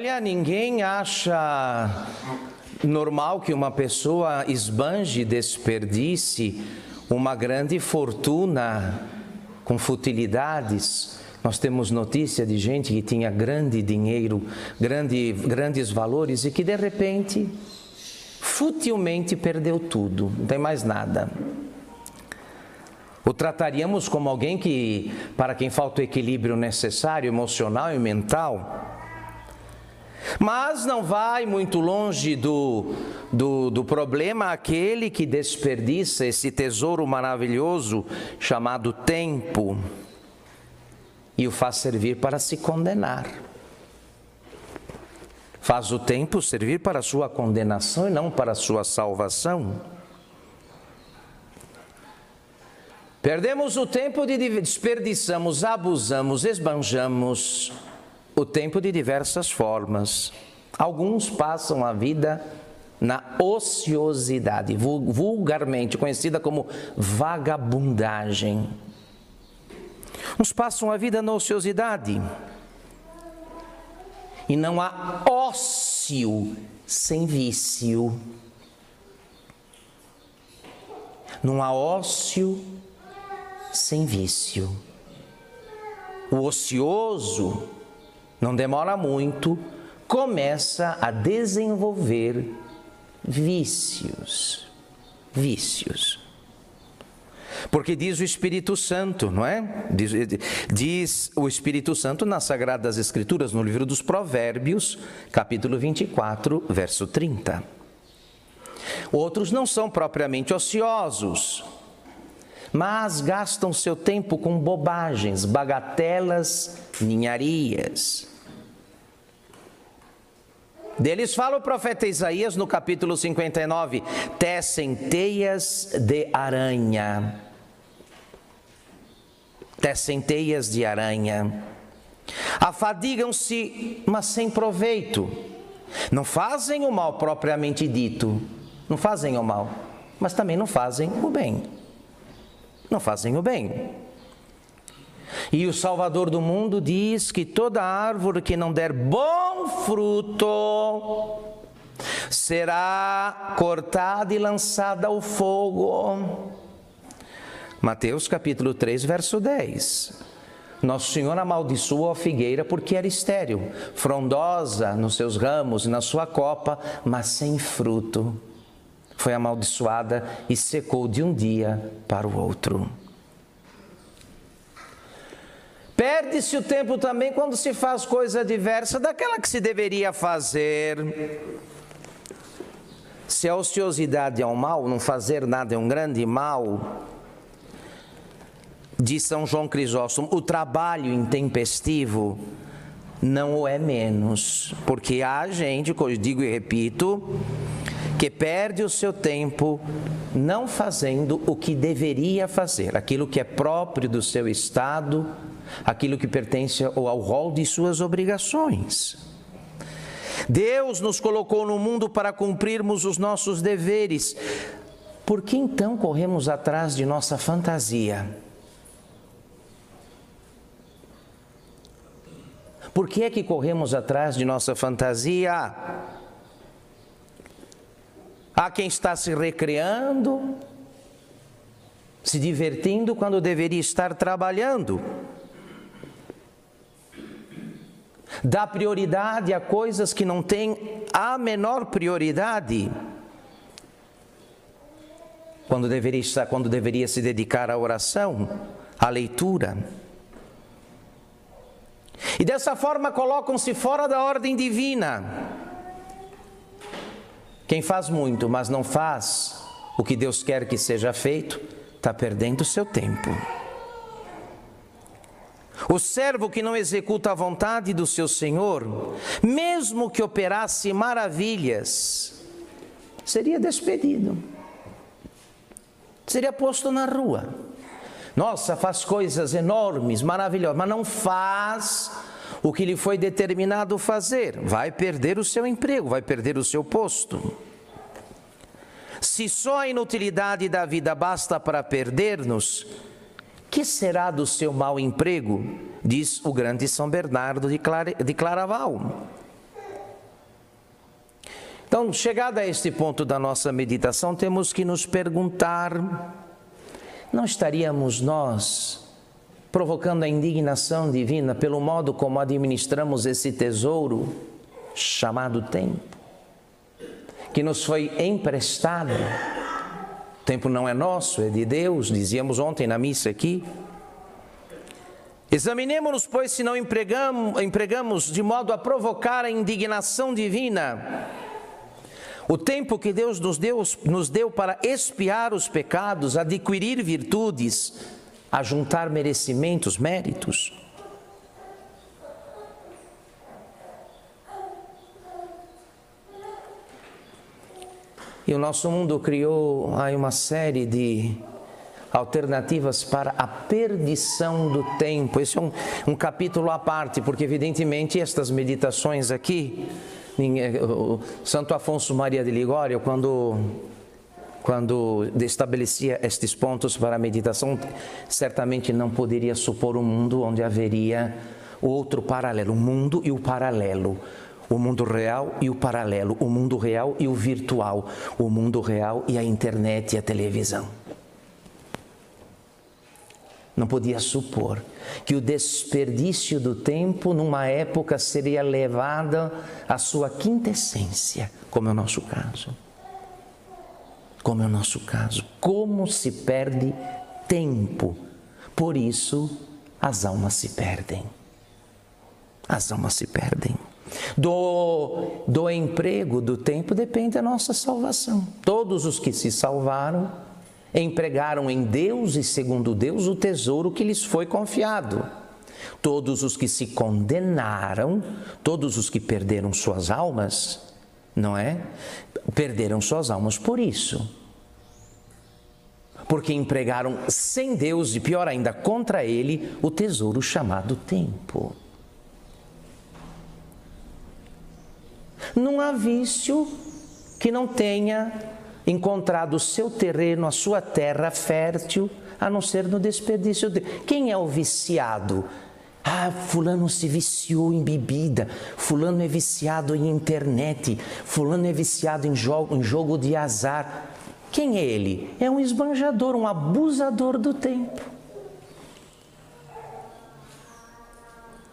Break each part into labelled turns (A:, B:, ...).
A: Olha, ninguém acha normal que uma pessoa esbanje, desperdice uma grande fortuna com futilidades. Nós temos notícia de gente que tinha grande dinheiro, grande, grandes valores e que de repente, futilmente perdeu tudo, não tem mais nada. O trataríamos como alguém que, para quem falta o equilíbrio necessário, emocional e mental. Mas não vai muito longe do, do, do, problema aquele que desperdiça esse tesouro maravilhoso chamado tempo e o faz servir para se condenar. Faz o tempo servir para a sua condenação e não para a sua salvação. Perdemos o tempo de desperdiçamos, abusamos, esbanjamos o tempo de diversas formas. Alguns passam a vida na ociosidade, vulgarmente conhecida como vagabundagem. Uns passam a vida na ociosidade. E não há ócio sem vício. Não há ócio sem vício. O ocioso não demora muito, começa a desenvolver vícios. Vícios. Porque diz o Espírito Santo, não é? Diz, diz, o Espírito Santo nas Sagradas Escrituras, no livro dos Provérbios, capítulo 24, verso 30. Outros não são propriamente ociosos, mas gastam seu tempo com bobagens, bagatelas, ninharias. Deles fala o profeta Isaías no capítulo 59, tecem teias de aranha tecem teias de aranha. Afadigam-se, mas sem proveito. Não fazem o mal propriamente dito, não fazem o mal, mas também não fazem o bem. Não fazem o bem. E o Salvador do mundo diz que toda árvore que não der bom fruto será cortada e lançada ao fogo. Mateus capítulo 3, verso 10. Nosso Senhor amaldiçoou a figueira porque era estéril, frondosa nos seus ramos e na sua copa, mas sem fruto. Foi amaldiçoada e secou de um dia para o outro. Perde-se o tempo também quando se faz coisa diversa daquela que se deveria fazer. Se a ociosidade é um mal, não fazer nada é um grande mal, de São João Crisóstomo, o trabalho intempestivo não o é menos, porque há gente, eu digo e repito, que perde o seu tempo não fazendo o que deveria fazer, aquilo que é próprio do seu estado, aquilo que pertence ao rol de suas obrigações. Deus nos colocou no mundo para cumprirmos os nossos deveres. Por que então corremos atrás de nossa fantasia? Por que é que corremos atrás de nossa fantasia? Há quem está se recreando, se divertindo quando deveria estar trabalhando. Dá prioridade a coisas que não têm a menor prioridade. Quando deveria, estar, quando deveria se dedicar à oração, à leitura. E dessa forma colocam-se fora da ordem divina. Quem faz muito, mas não faz o que Deus quer que seja feito, está perdendo seu tempo. O servo que não executa a vontade do seu senhor, mesmo que operasse maravilhas, seria despedido, seria posto na rua. Nossa, faz coisas enormes, maravilhosas, mas não faz o que lhe foi determinado fazer. Vai perder o seu emprego, vai perder o seu posto. Se só a inutilidade da vida basta para perder-nos, que será do seu mau emprego? Diz o grande São Bernardo de Claraval. Então, chegada a este ponto da nossa meditação, temos que nos perguntar: não estaríamos nós provocando a indignação divina pelo modo como administramos esse tesouro chamado tempo, que nos foi emprestado? O tempo não é nosso, é de Deus, dizíamos ontem na missa aqui. Examinemos-nos, pois, se não empregamos, empregamos de modo a provocar a indignação divina o tempo que Deus nos deu, nos deu para expiar os pecados, adquirir virtudes, a juntar merecimentos, méritos. E o nosso mundo criou aí uma série de alternativas para a perdição do tempo. Esse é um, um capítulo à parte, porque evidentemente estas meditações aqui Santo Afonso Maria de Ligório, quando, quando estabelecia estes pontos para a meditação, certamente não poderia supor um mundo onde haveria outro paralelo, o mundo e o paralelo. O mundo real e o paralelo, o mundo real e o virtual, o mundo real e a internet e a televisão. Não podia supor que o desperdício do tempo numa época seria levado à sua quintessência, como é o nosso caso. Como é o nosso caso. Como se perde tempo. Por isso, as almas se perdem. As almas se perdem. Do, do emprego do tempo depende a nossa salvação. Todos os que se salvaram empregaram em Deus e segundo Deus o tesouro que lhes foi confiado. Todos os que se condenaram, todos os que perderam suas almas, não é? Perderam suas almas por isso. Porque empregaram sem Deus e pior ainda contra ele o tesouro chamado tempo. Não há vício que não tenha encontrado o seu terreno, a sua terra fértil, a não ser no desperdício dele. Quem é o viciado? Ah, fulano se viciou em bebida, fulano é viciado em internet, fulano é viciado em jogo, em jogo de azar. Quem é ele? É um esbanjador, um abusador do tempo.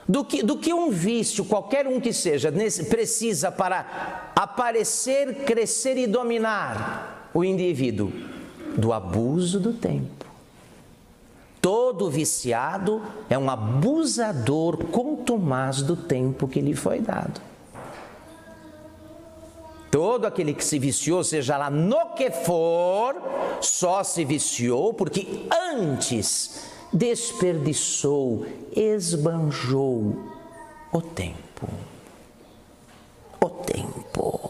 A: do que, do que um vício, qualquer um que seja, precisa para aparecer, crescer e dominar o indivíduo? Do abuso do tempo. Todo viciado é um abusador contumaz do tempo que lhe foi dado. Todo aquele que se viciou, seja lá no que for, só se viciou porque antes desperdiçou, esbanjou o tempo. O tempo.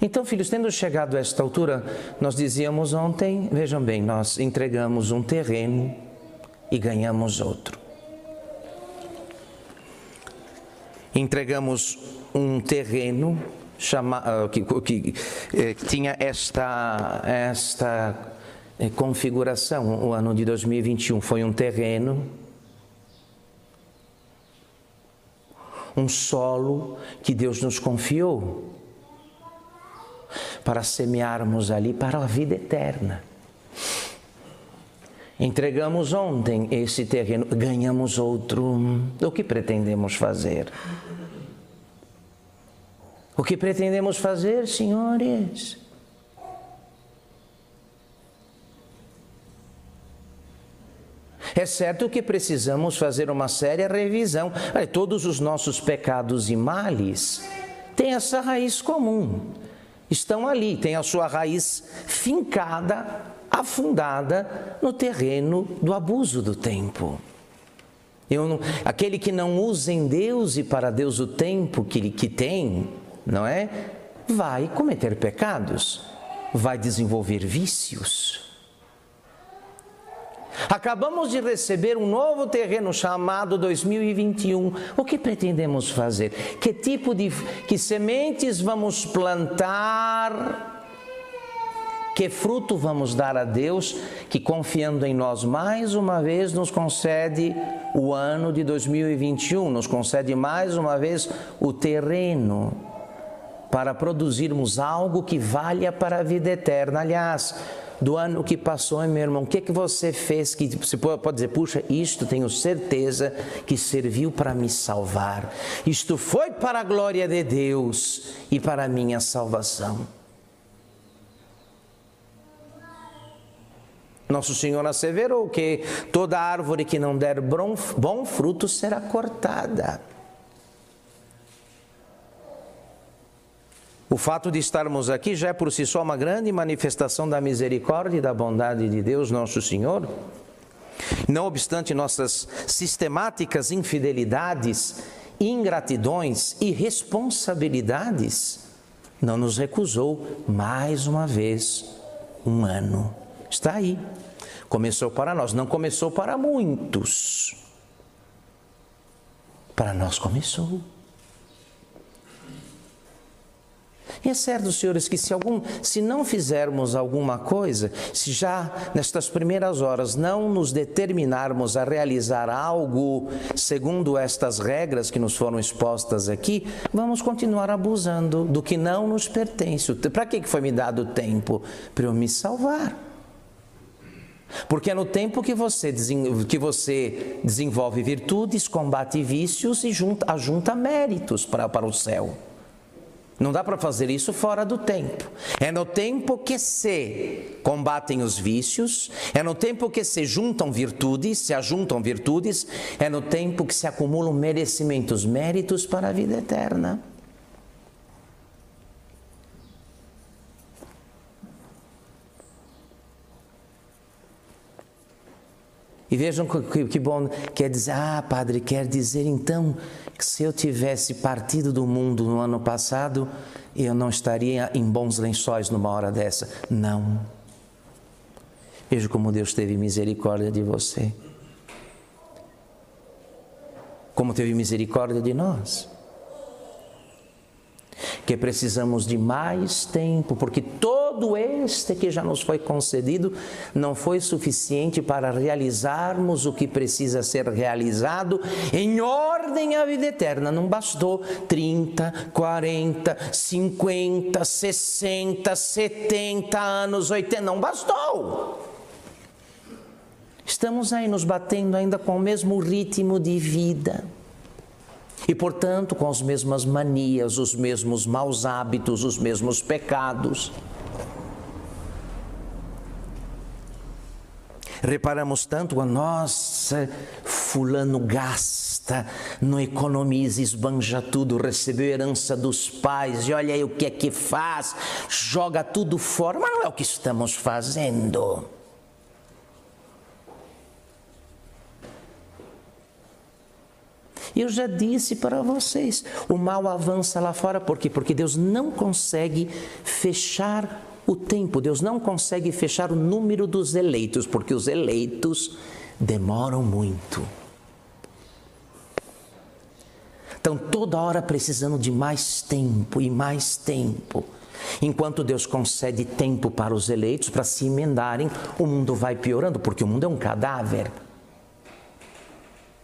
A: Então, filhos, tendo chegado a esta altura, nós dizíamos ontem, vejam bem, nós entregamos um terreno e ganhamos outro. Entregamos um terreno chama, ah, que, que, eh, que tinha esta, esta eh, configuração. O ano de 2021 foi um terreno, um solo que Deus nos confiou para semearmos ali para a vida eterna. Entregamos ontem esse terreno, ganhamos outro. O que pretendemos fazer? O que pretendemos fazer, senhores? É certo que precisamos fazer uma séria revisão. Todos os nossos pecados e males têm essa raiz comum. Estão ali, têm a sua raiz fincada, afundada no terreno do abuso do tempo. Não, aquele que não usa em Deus e para Deus o tempo que, que tem, não é? Vai cometer pecados, vai desenvolver vícios. Acabamos de receber um novo terreno chamado 2021. O que pretendemos fazer? Que tipo de que sementes vamos plantar? Que fruto vamos dar a Deus que, confiando em nós mais uma vez, nos concede o ano de 2021, nos concede mais uma vez o terreno para produzirmos algo que valha para a vida eterna. Aliás, do ano que passou, meu irmão, o que, que você fez que você pode dizer, puxa, isto tenho certeza que serviu para me salvar. Isto foi para a glória de Deus e para a minha salvação. Nosso Senhor asseverou que toda árvore que não der bom fruto será cortada. O fato de estarmos aqui já é por si só uma grande manifestação da misericórdia e da bondade de Deus, nosso Senhor. Não obstante nossas sistemáticas infidelidades, ingratidões e responsabilidades, não nos recusou mais uma vez um ano. Está aí. Começou para nós, não começou para muitos. Para nós começou. E é certo, senhores, que se, algum, se não fizermos alguma coisa, se já nestas primeiras horas não nos determinarmos a realizar algo segundo estas regras que nos foram expostas aqui, vamos continuar abusando do que não nos pertence. Para que foi me dado o tempo? Para eu me salvar. Porque é no tempo que você, que você desenvolve virtudes, combate vícios e junta, ajunta méritos para, para o céu. Não dá para fazer isso fora do tempo. É no tempo que se combatem os vícios, é no tempo que se juntam virtudes, se ajuntam virtudes, é no tempo que se acumulam merecimentos, méritos para a vida eterna. E vejam que, que bom quer dizer, ah, padre, quer dizer então que se eu tivesse partido do mundo no ano passado, eu não estaria em bons lençóis numa hora dessa. Não. Veja como Deus teve misericórdia de você. Como teve misericórdia de nós que precisamos de mais tempo, porque todo este que já nos foi concedido não foi suficiente para realizarmos o que precisa ser realizado em ordem à vida eterna. Não bastou 30, 40, 50, 60, 70 anos, 80, não bastou. Estamos aí nos batendo ainda com o mesmo ritmo de vida e, portanto, com as mesmas manias, os mesmos maus hábitos, os mesmos pecados. Reparamos tanto a nossa, fulano gasta, não economiza, esbanja tudo, recebeu herança dos pais e olha aí o que é que faz, joga tudo fora, mas não é o que estamos fazendo. Eu já disse para vocês, o mal avança lá fora, por quê? Porque Deus não consegue fechar o tempo, Deus não consegue fechar o número dos eleitos, porque os eleitos demoram muito. Então, toda hora precisando de mais tempo e mais tempo. Enquanto Deus concede tempo para os eleitos para se emendarem, o mundo vai piorando, porque o mundo é um cadáver.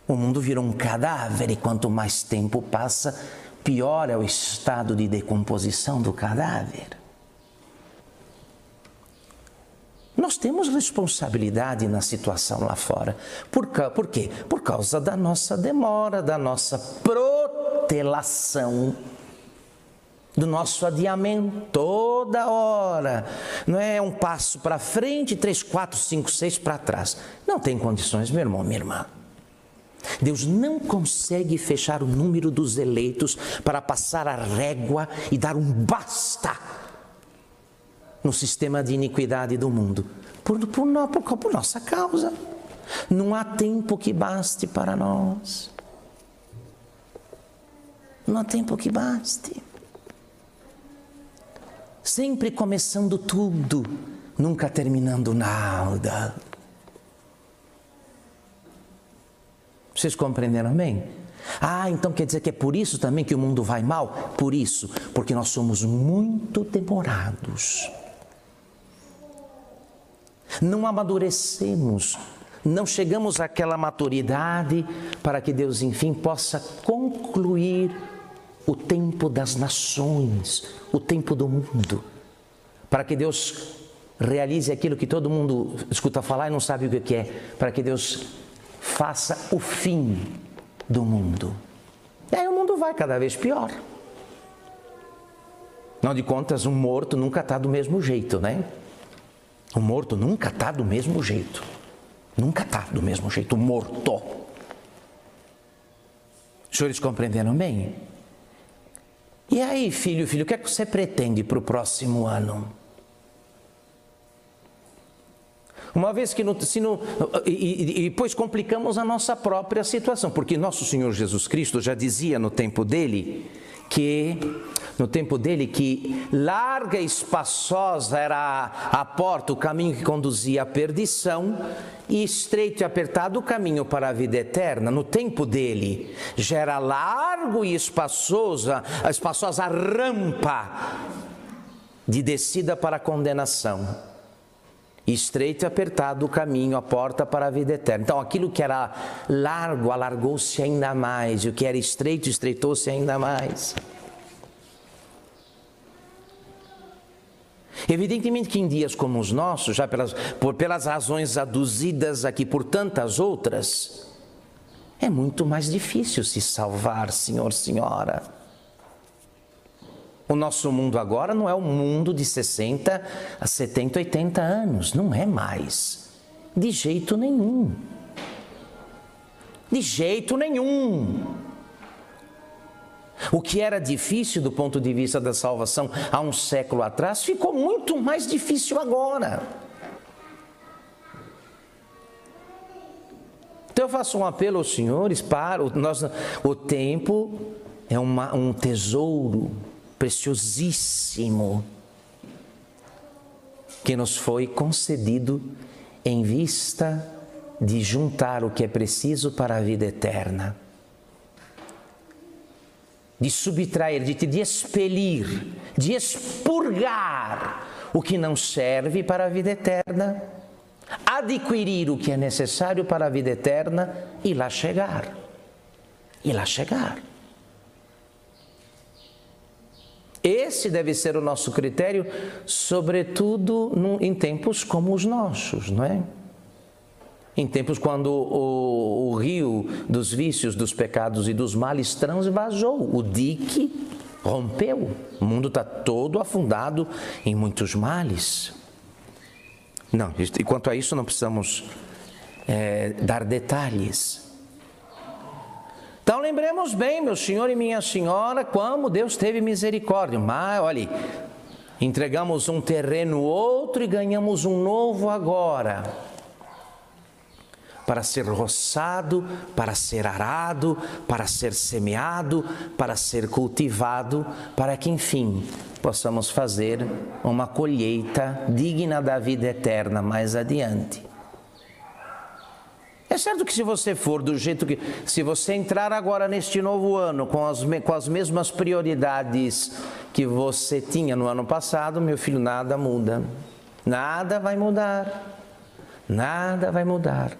A: O mundo virou um cadáver e quanto mais tempo passa, pior é o estado de decomposição do cadáver. Nós temos responsabilidade na situação lá fora. Por, por quê? Por causa da nossa demora, da nossa protelação, do nosso adiamento toda hora. Não é um passo para frente, três, quatro, cinco, seis para trás. Não tem condições, meu irmão, minha irmã. Deus não consegue fechar o número dos eleitos para passar a régua e dar um basta no sistema de iniquidade do mundo, por, por, por, por nossa causa. Não há tempo que baste para nós. Não há tempo que baste. Sempre começando tudo, nunca terminando nada. Vocês compreenderam bem? Ah, então quer dizer que é por isso também que o mundo vai mal? Por isso, porque nós somos muito demorados. não amadurecemos, não chegamos àquela maturidade para que Deus, enfim, possa concluir o tempo das nações, o tempo do mundo, para que Deus realize aquilo que todo mundo escuta falar e não sabe o que é, para que Deus faça o fim do mundo. E aí o mundo vai cada vez pior. Afinal de contas, um morto nunca está do mesmo jeito, né? O morto nunca está do mesmo jeito. Nunca está do mesmo jeito, morto. Os senhores compreenderam bem? E aí, filho, filho, o que é que você pretende para o próximo ano? Uma vez que no, se no, e, e, depois complicamos a nossa própria situação, porque nosso Senhor Jesus Cristo já dizia no tempo dele que no tempo dele que larga e espaçosa era a porta, o caminho que conduzia à perdição, e estreito e apertado o caminho para a vida eterna. No tempo dele já era largo e espaçosa, a espaçosa rampa de descida para a condenação. Estreito e apertado o caminho, a porta para a vida eterna. Então, aquilo que era largo, alargou-se ainda mais, e o que era estreito, estreitou-se ainda mais. Evidentemente que em dias como os nossos, já pelas, por, pelas razões aduzidas aqui por tantas outras, é muito mais difícil se salvar, senhor, senhora. O nosso mundo agora não é o mundo de 60 a 70, 80 anos, não é mais. De jeito nenhum. De jeito nenhum. O que era difícil do ponto de vista da salvação há um século atrás ficou muito mais difícil agora. Então eu faço um apelo aos senhores para o, nós, o tempo é uma, um tesouro preciosíssimo que nos foi concedido em vista de juntar o que é preciso para a vida eterna de subtrair, de, de expelir, de expurgar o que não serve para a vida eterna, adquirir o que é necessário para a vida eterna e lá chegar. E lá chegar. Esse deve ser o nosso critério, sobretudo em tempos como os nossos, não é? Em tempos quando o, o rio dos vícios, dos pecados e dos males transvasou, o dique rompeu. O mundo está todo afundado em muitos males. Não, e quanto a isso não precisamos é, dar detalhes. Então lembremos bem, meu senhor e minha senhora, como Deus teve misericórdia. Mas, olhe, entregamos um terreno outro e ganhamos um novo agora para ser roçado, para ser arado, para ser semeado, para ser cultivado, para que enfim possamos fazer uma colheita digna da vida eterna mais adiante. É certo que se você for do jeito que. Se você entrar agora neste novo ano com as, com as mesmas prioridades que você tinha no ano passado, meu filho, nada muda. Nada vai mudar. Nada vai mudar.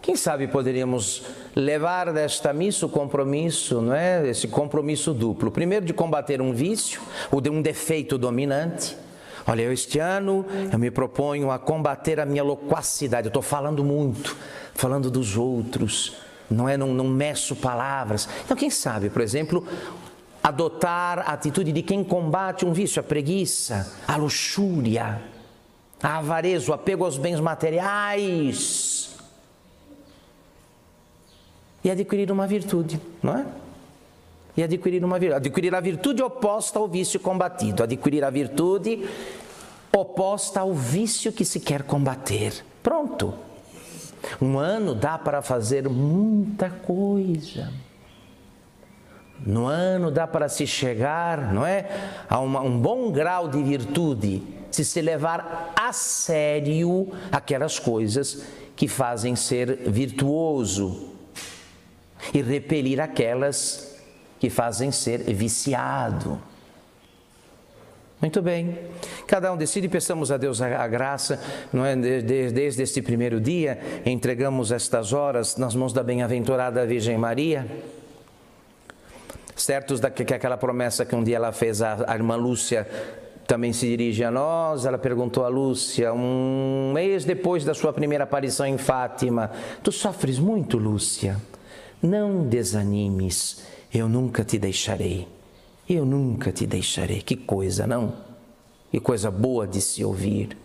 A: Quem sabe poderíamos levar desta missa o compromisso, não é? Esse compromisso duplo. Primeiro de combater um vício, ou de um defeito dominante. Olha, eu este ano eu me proponho a combater a minha loquacidade. Eu estou falando muito, falando dos outros, não é? Não, não meço palavras. Então, quem sabe, por exemplo, adotar a atitude de quem combate um vício, a preguiça, a luxúria, a avareza, o apego aos bens materiais e adquirir uma virtude, não é? E adquirir uma virtude. Adquirir a virtude oposta ao vício combatido. Adquirir a virtude oposta ao vício que se quer combater. Pronto. Um ano dá para fazer muita coisa. No ano dá para se chegar, não é? A uma, um bom grau de virtude, se se levar a sério aquelas coisas que fazem ser virtuoso e repelir aquelas que fazem ser viciado. Muito bem. Cada um decide, peçamos a Deus a, graça, não é? Desde, desde este primeiro dia, entregamos estas horas nas mãos da bem-aventurada Virgem Maria. Certos da, que aquela promessa que um dia ela fez à, à irmã Lúcia também se dirige a nós. Ela perguntou a Lúcia, um mês depois da sua primeira aparição em Fátima: Tu sofres muito, Lúcia? Não desanimes, eu nunca te deixarei. Eu nunca te deixarei. Que coisa, não? Que coisa boa de se ouvir.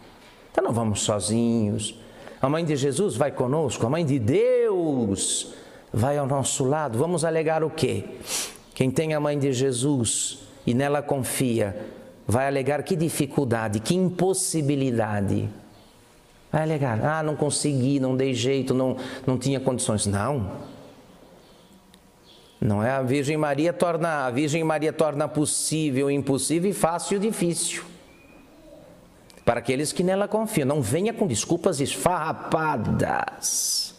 A: Então não vamos sozinhos. A mãe de Jesus vai conosco, a mãe de Deus vai ao nosso lado. Vamos alegar o quê? Quem tem a mãe de Jesus e nela confia, vai alegar que dificuldade, que impossibilidade. Vai alegar, ah, não consegui, não dei jeito, não, não tinha condições. Não. Não é a Virgem Maria torna a Virgem Maria torna possível impossível e fácil difícil. Para aqueles que nela confiam, não venha com desculpas esfarrapadas.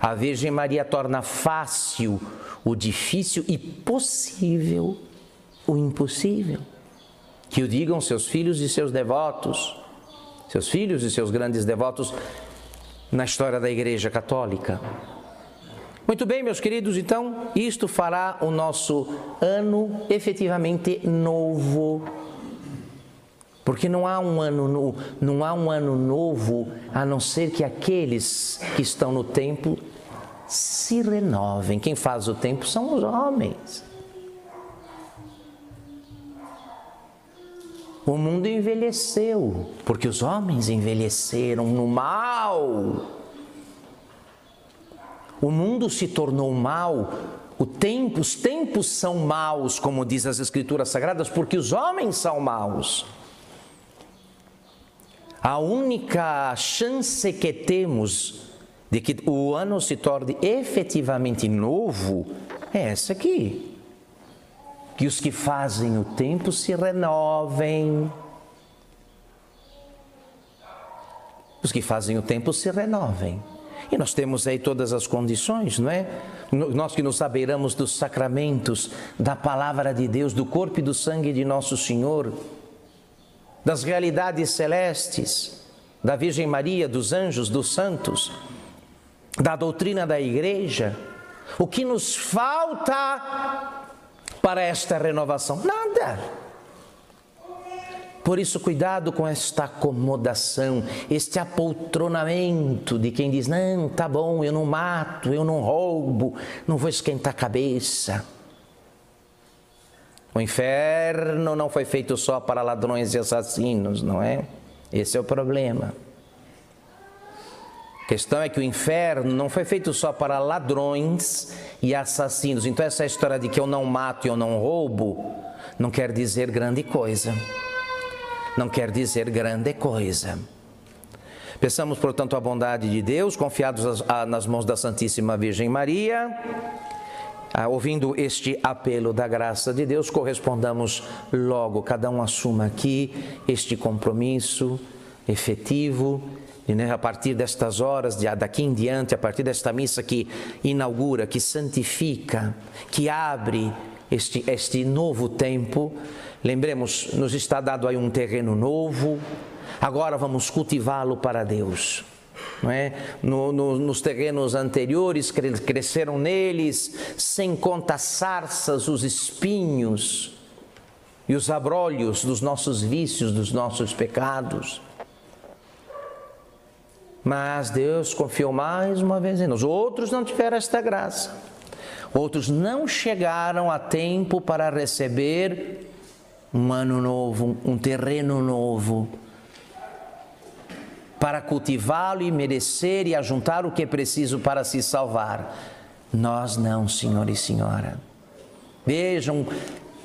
A: A Virgem Maria torna fácil o difícil e possível o impossível. Que o digam seus filhos e seus devotos, seus filhos e seus grandes devotos na história da Igreja Católica. Muito bem, meus queridos, então, isto fará o nosso ano efetivamente novo. Porque não há um ano, não há um ano novo a não ser que aqueles que estão no templo se renovem. Quem faz o tempo são os homens. O mundo envelheceu, porque os homens envelheceram no mal. O mundo se tornou mal, tempo, os tempos são maus, como diz as Escrituras Sagradas, porque os homens são maus. A única chance que temos de que o ano se torne efetivamente novo é essa aqui. Que os que fazem o tempo se renovem. Os que fazem o tempo se renovem. E nós temos aí todas as condições, não é? Nós que nos saberamos dos sacramentos, da palavra de Deus, do corpo e do sangue de nosso Senhor, das realidades celestes, da Virgem Maria, dos anjos, dos santos, da doutrina da igreja. O que nos falta para esta renovação? Nada. Por isso, cuidado com esta acomodação, este apoltronamento de quem diz: não, tá bom, eu não mato, eu não roubo, não vou esquentar a cabeça. O inferno não foi feito só para ladrões e assassinos, não é? Esse é o problema. A questão é que o inferno não foi feito só para ladrões e assassinos. Então, essa história de que eu não mato e eu não roubo não quer dizer grande coisa não quer dizer grande coisa. Peçamos, portanto, a bondade de Deus, confiados nas mãos da Santíssima Virgem Maria. Ouvindo este apelo da graça de Deus, correspondamos logo, cada um assuma aqui este compromisso efetivo, e, né, a partir destas horas, de, daqui em diante, a partir desta missa que inaugura, que santifica, que abre este, este novo tempo, Lembremos, nos está dado aí um terreno novo, agora vamos cultivá-lo para Deus. Não é? No, no, nos terrenos anteriores cresceram neles, sem conta sarças, os espinhos e os abrolhos dos nossos vícios, dos nossos pecados. Mas Deus confiou mais uma vez em nós. Outros não tiveram esta graça. Outros não chegaram a tempo para receber um ano novo, um terreno novo, para cultivá-lo e merecer e ajuntar o que é preciso para se salvar. Nós não, senhor e senhora. Vejam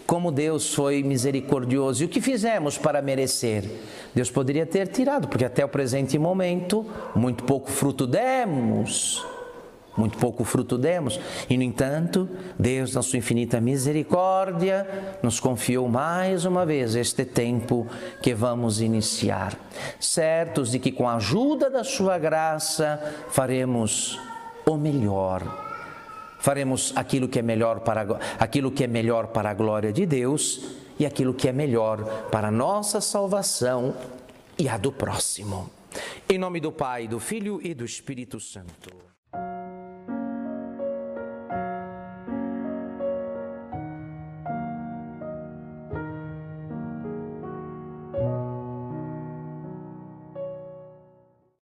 A: como Deus foi misericordioso. E o que fizemos para merecer? Deus poderia ter tirado, porque até o presente momento, muito pouco fruto demos muito pouco fruto demos. E, no entanto, Deus, na sua infinita misericórdia, nos confiou mais uma vez este tempo que vamos iniciar, certos de que, com a ajuda da sua graça, faremos o melhor. Faremos aquilo que é melhor para aquilo que é melhor para a glória de Deus e aquilo que é melhor para a nossa salvação e a do próximo. Em nome do Pai, do Filho e do Espírito Santo.